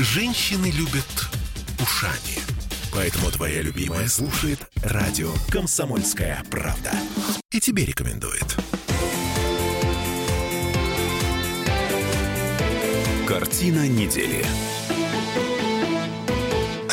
Женщины любят ушами. Поэтому твоя любимая слушает радио «Комсомольская правда». И тебе рекомендует. Картина недели.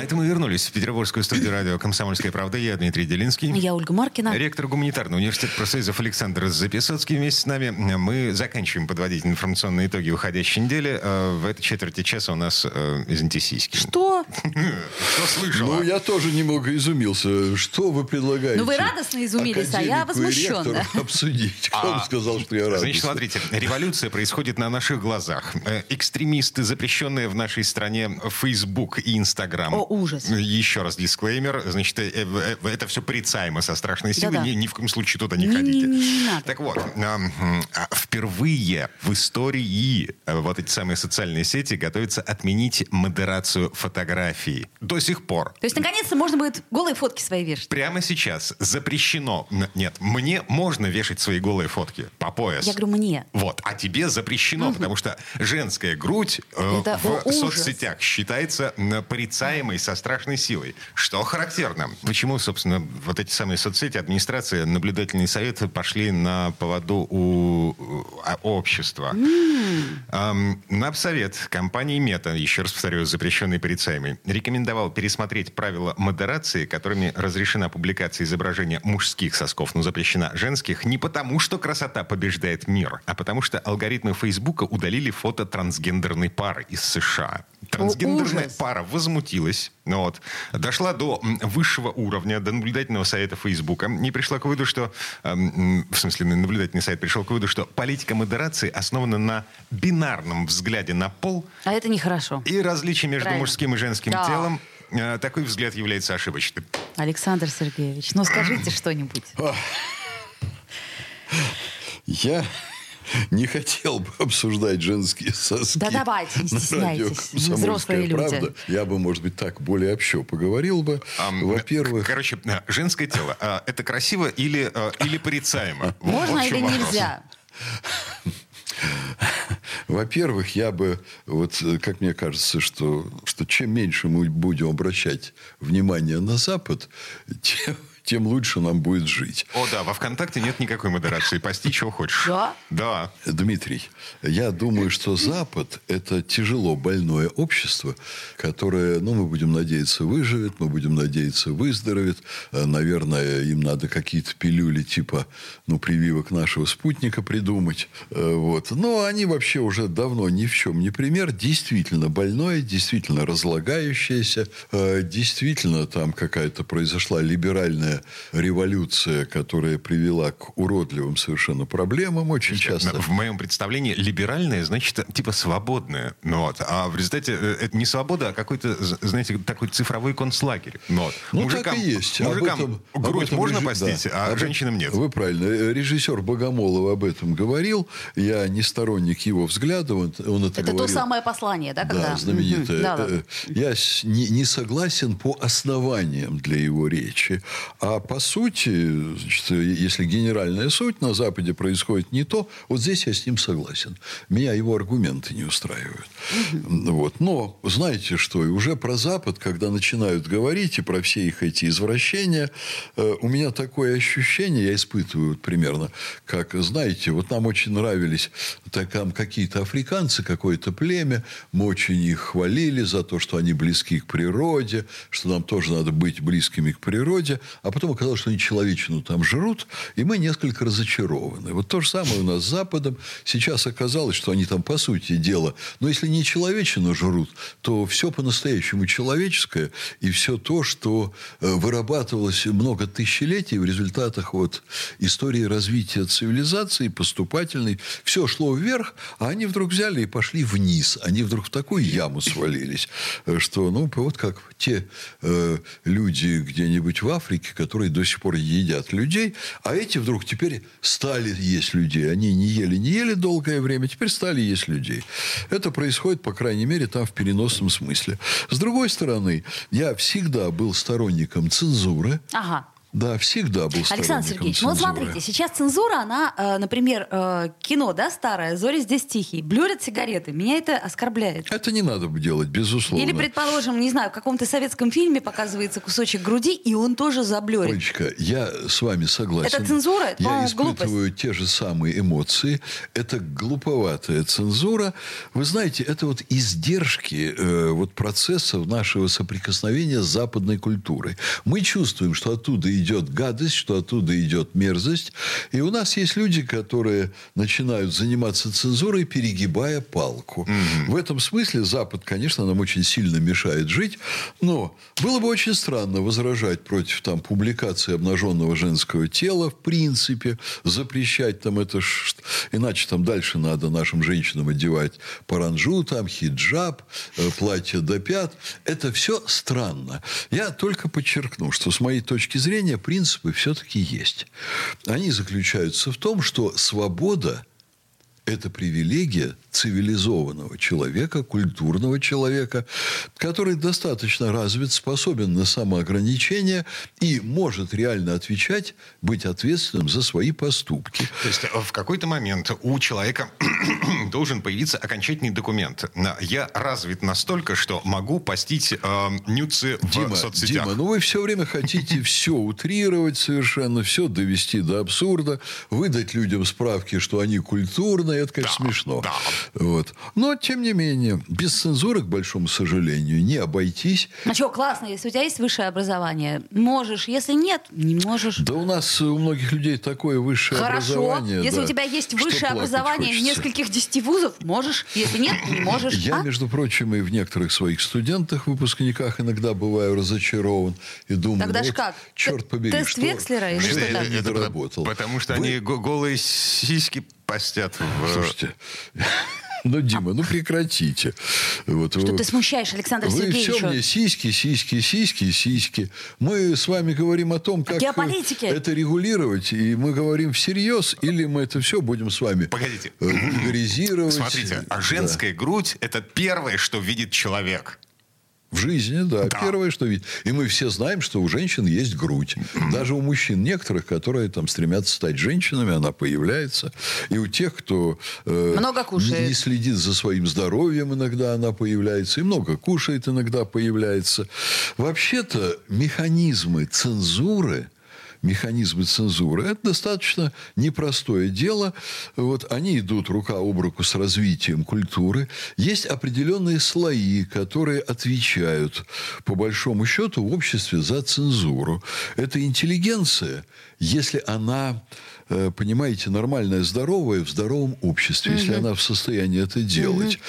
А это мы вернулись в Петербургскую студию радио «Комсомольская правда». Я Дмитрий Делинский. Я Ольга Маркина. Ректор гуманитарного университета профсоюзов Александр Записоцкий вместе с нами. Мы заканчиваем подводить информационные итоги уходящей недели. Э, В этой четверти часа у нас, э, извините, сиськи. Что? Что слышала? Ну, я тоже немного изумился. Что вы предлагаете? Ну, вы радостно изумились, а я возмущенно. обсудить. Кто вам сказал, что я радостный? Значит, смотрите, революция происходит на наших глазах. Э, Экстремисты, запрещенные в нашей стране Facebook и Instagram. О, ужас. Еще раз дисклеймер. Значит, э, э, это все порицаемо со страшной силой. Да-да. Ни, ни в коем случае туда не Не- ходите. не- не надо. Так вот, эм, а, впервые в истории э, вот эти самые социальные сети готовятся отменить модерацию фотографий. До сих пор. То есть, наконец-то, можно будет голые фотки свои вешать. Прямо сейчас запрещено. Нет, мне можно вешать свои голые фотки по пояс. Я говорю, мне. Вот, а тебе запрещено, потому что женская грудь э, в ужас. соцсетях считается порицаемой со страшной силой. Что характерно. Почему, собственно, вот эти самые соцсети, администрация, наблюдательный совет пошли на поводу у э, общества? Эм, Напсовет компании Мета, еще раз повторю, запрещенный порицаемый, рекомендовал пересмотреть правила модерации, которыми разрешена публикация изображения мужских сосков, но запрещена женских, не потому, что красота побеждает мир, а потому что алгоритмы Фейсбука удалили фото трансгендерной пары из США. Трансгендерная ужас. пара возмутилась, ну вот, дошла до высшего уровня, до наблюдательного совета Фейсбука, и пришла к выводу, что, эм, в смысле, наблюдательный совет пришел к выводу, что политика модерации основана на бинарном взгляде на пол А это нехорошо. и различии между Правильно. мужским и женским Да. телом. Э, Такой взгляд является ошибочным. Александр Сергеевич, ну скажите что-нибудь. Я не хотел бы обсуждать женские соски. Да давайте, не стесняйтесь, радио мы «Комсомольская взрослые люди». правда». Я бы, может быть, так более общо поговорил бы. Ам, Во-первых, Короче, женское тело. э, Это красиво или, э, или порицаемо? Можно вот в или вопрос. нельзя? Во-первых, я бы, вот э, как мне кажется, что, что чем меньше мы будем обращать внимание на Запад, тем, тем лучше нам будет жить. О, да, во ВКонтакте нет никакой модерации. Пости, чего хочешь. Да? Да. Дмитрий, я думаю, что Запад – это тяжело больное общество, которое, ну, мы будем надеяться, выживет, мы будем надеяться, выздоровеет. Э, Наверное, им надо какие-то пилюли типа, ну, прививок нашего спутника придумать. Э, Вот. Но они вообще уже давно ни в чем не пример. Действительно больное, действительно разлагающееся, э, действительно там какая-то произошла либеральная революция, которая привела к уродливым совершенно проблемам очень часто. В моем представлении либеральное значит типа свободное. Ну, вот. А в результате э, это не свобода, а какой-то, знаете, такой цифровой концлагерь. Ну, вот. Ну, так и есть. Об Мужикам этом- об грудь этом можно режи- постить, да. а Об- женщинам нет. Вы правильно. Э, Режиссер Богомолов об этом говорил. Я не сторонник его взгляда. Он, он это, Это то самое послание, да, когда? Да, знаменитое. Мгм. Да, да. Э, Я не, не согласен по основаниям для его речи. А по сути, значит, если генеральная суть на Западе происходит не то, вот здесь я с ним согласен. Меня его аргументы не устраивают. Вот. Но знаете что, и уже про Запад, когда начинают говорить и про все их эти извращения, э, у меня такое ощущение, я испытываю вот примерно, как, знаете, вот нам очень нравились так, там какие-то африканцы, какое-то племя, мы очень их хвалили за то, что они близки к природе, что нам тоже надо быть близкими к природе, а потом оказалось, что они человечину там жрут, и мы несколько разочарованы. Вот то же самое у нас с Западом. Сейчас оказалось, что они там, по сути дела, но если не человечину жрут, то все по-настоящему человеческое, и все то, что э, вырабатывалось много тысячелетий в результатах вот истории развития цивилизации, поступательной, все шло вверх, а они вдруг взяли и пошли вниз. Они вдруг в такую яму свалились, э, что, ну, вот как те э, люди где-нибудь в Африке, которые до сих пор едят людей, а эти вдруг теперь стали есть людей. Они не ели, не ели долгое время, теперь стали есть людей. Это происходит, по крайней мере, там в переносном смысле. С другой стороны, я всегда был сторонником цензуры. Ага. Да, всегда был Александр Сергеевич, ну вот цензуры. смотрите, сейчас цензура, она, э, например, э, кино, да, старое, «Зори здесь тихий», блюрят сигареты. Меня это оскорбляет. Это не надо бы делать, безусловно. Или, предположим, не знаю, в каком-то советском фильме показывается кусочек груди, и он тоже заблюрит. Олечка, я с вами согласен. Это цензура? Это, Я испытываю те же самые эмоции. Это глуповатая цензура. Вы знаете, это вот издержки э, вот процессов нашего соприкосновения с западной культурой. Мы чувствуем, что оттуда идет гадость, что оттуда идет мерзость. И у нас есть люди, которые начинают заниматься цензурой, перегибая палку. В этом смысле Запад, конечно, нам очень сильно мешает жить. Но было бы очень странно возражать против там, публикации обнаженного женского тела, в принципе, запрещать там это, иначе там дальше надо нашим женщинам одевать паранджу, там хиджаб, э, платье до пят. Это все странно. Я только подчеркну, что с моей точки зрения принципы все-таки есть. Они заключаются в том, что свобода это привилегия цивилизованного человека, культурного человека, который достаточно развит, способен на самоограничение и может реально отвечать, быть ответственным за свои поступки. То есть э, в какой-то момент у человека должен появиться окончательный документ. Я развит настолько, что могу постить э, нюцы в Дима, соцсетях. Дима, ну вы все время хотите все утрировать совершенно, все довести до абсурда, выдать людям справки, что они культурные, это, конечно, Да, смешно. да. Вот. Но, тем не менее, без цензуры, к большому сожалению, не обойтись. А что, классно, если у тебя есть высшее образование, можешь. Если нет, не можешь. Да у нас у многих людей такое высшее Хорошо. образование. Если да, у тебя есть высшее образование в хочется. нескольких десяти вузов, можешь. Если нет, не можешь. Я, А? между прочим, и в некоторых своих студентах, выпускниках иногда бываю разочарован и думаю, Тогда ну вот, как? черт побери, тест что, Векслера или что что я не доработал. Потому что Вы- они го- голые сиськи постят в... Слушайте, ну, Дима, ну прекратите. Вот, Что вы- ты смущаешь, Александр Вы Сергеевич? все мне сиськи, сиськи, сиськи, сиськи. Мы с вами говорим о том, как Геополитики. это регулировать, и мы говорим всерьез, или мы это все будем с вами Погодите. э, вульгаризировать. Смотрите, а Да. женская грудь – это первое, что видит человек. В жизни, да, Да. Первое, что видит. И мы все знаем, что у женщин есть грудь. Даже у мужчин некоторых, которые там стремятся стать женщинами, она появляется. И у тех, кто э, Много кушает. Не, не следит за своим здоровьем, иногда она появляется. И много кушает, иногда появляется. Вообще-то механизмы цензуры механизмы цензуры. Это достаточно непростое дело. Вот они идут рука об руку с развитием культуры. Есть определенные слои, которые отвечают, по большому счету, в обществе за цензуру. Это интеллигенция, если она, э, понимаете, нормальная, здоровая, в здоровом обществе, если она в состоянии это делать.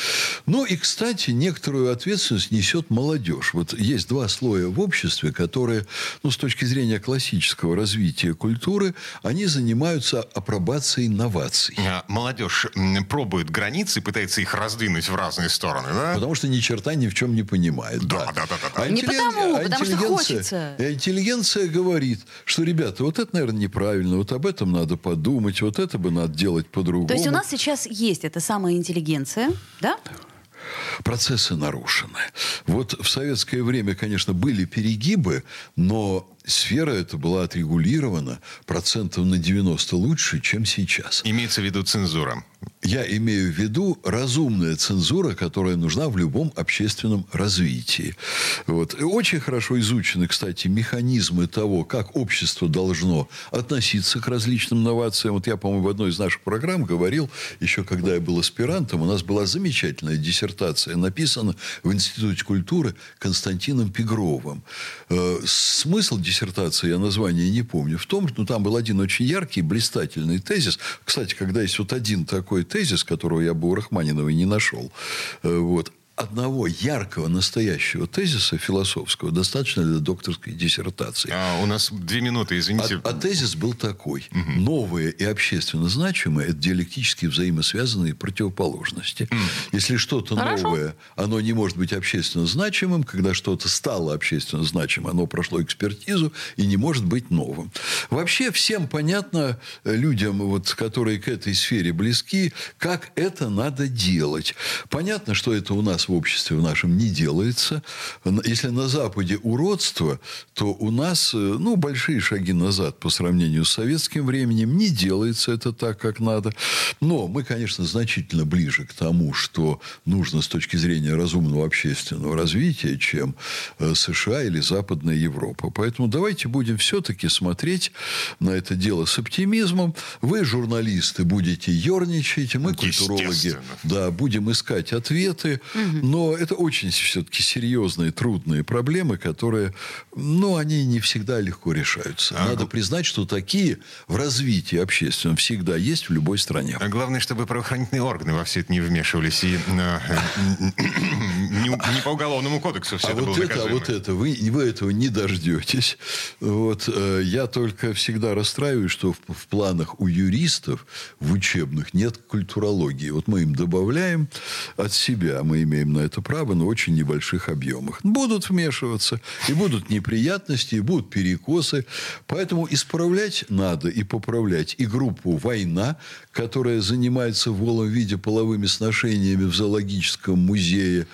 Ну и, кстати, некоторую ответственность несет молодежь. Вот есть два слоя в обществе, которые, ну, с точки зрения классического развития культуры, они занимаются апробацией новаций. А Молодежь пробует границы, пытается их раздвинуть в разные стороны, да? Потому что ни черта ни в чем не понимает. Да, да, да, да, да. А Не интеллиг- потому, а потому что хочется. И интеллигенция говорит, что, ребята, вот это, наверное, неправильно, вот об этом надо подумать, вот это бы надо делать по-другому. То есть у нас сейчас есть эта самая интеллигенция, да? процессы нарушены. Вот в советское время, конечно, были перегибы, но сфера эта была отрегулирована процентов на 90 лучше, чем сейчас. Имеется в виду цензура. Я имею в виду разумная цензура, которая нужна в любом общественном развитии. Вот. И очень хорошо изучены, кстати, механизмы того, как общество должно относиться к различным новациям. Вот я, по-моему, в одной из наших программ говорил, еще когда я был аспирантом, у нас была замечательная диссертация, написана в Институте культуры Константином Пегровым. Э, Смысл диссертации, я название не помню, в том, что ну, там был один очень яркий, блистательный тезис. Кстати, когда есть вот один такой тезис, которого я бы у Рахманиновой не нашел, э, вот, одного яркого, настоящего тезиса философского достаточно для докторской диссертации. А, у нас две минуты, извините. А, а тезис был такой. Новые и общественно значимые – это диалектически взаимосвязанные противоположности. Если что-то новое, оно не может быть общественно значимым. Когда что-то стало общественно значимым, оно прошло экспертизу и не может быть новым. Вообще всем понятно, э, людям, вот, которые к этой сфере близки, как это надо делать. Понятно, что это у нас нас в обществе в нашем не делается. Если на Западе уродство, то у нас э, ну, большие шаги назад по сравнению с советским временем. Не делается это так, как надо. Но мы, конечно, значительно ближе к тому, что нужно с точки зрения разумного общественного развития, чем э, США или Западная Европа. Поэтому давайте будем все-таки смотреть на это дело с оптимизмом. Вы, журналисты, будете ерничать, мы, культурологи, да, будем искать ответы. Угу. Но это очень все-таки серьезные, трудные проблемы, которые, ну, они не всегда легко решаются. А Надо признать, что такие в развитии общественном всегда есть в любой стране. А главное, чтобы правоохранительные органы во все это не вмешивались и э, не по уголовному кодексу все а это вот было это, а вот это, вы, вы этого не дождетесь. Вот, э, я только всегда расстраиваюсь, что в, в планах у юристов в учебных нет культурологии. Вот мы им добавляем от себя, мы имеем на это право, но в очень небольших объемах. Будут вмешиваться, и будут неприятности, и будут перекосы. Поэтому исправлять надо и поправлять и группу «Война», которая занимается в голом виде половыми сношениями в зоологическом музее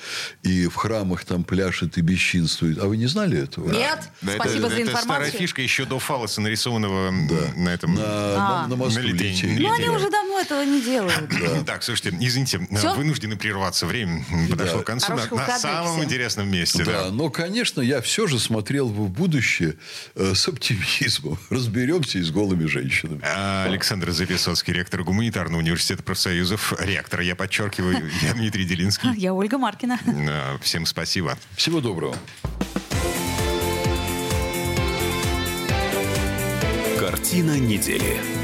и в храмах там пляшет и бесчинствует. А вы не знали этого? Нет. Да, Спасибо это, за это информацию. старая фишка еще до фалоса, нарисованного да. на этом... На, а. на, на мосту на. Ну, они уже давно этого не делают. Так, слушайте, извините, вынуждены прерваться. Время подошло к концу на, на самом интересном месте. Да, да, но, конечно, я все же смотрел в будущее э, с оптимизмом. Разберемся и с голыми женщинами. А, Александр Записоцкий, ректор гуманитарного университета профсоюзов. Ректор, я подчеркиваю, я Дмитрий Делинский. Я Ольга Маркина. Всем спасибо. Всего доброго. Картина недели.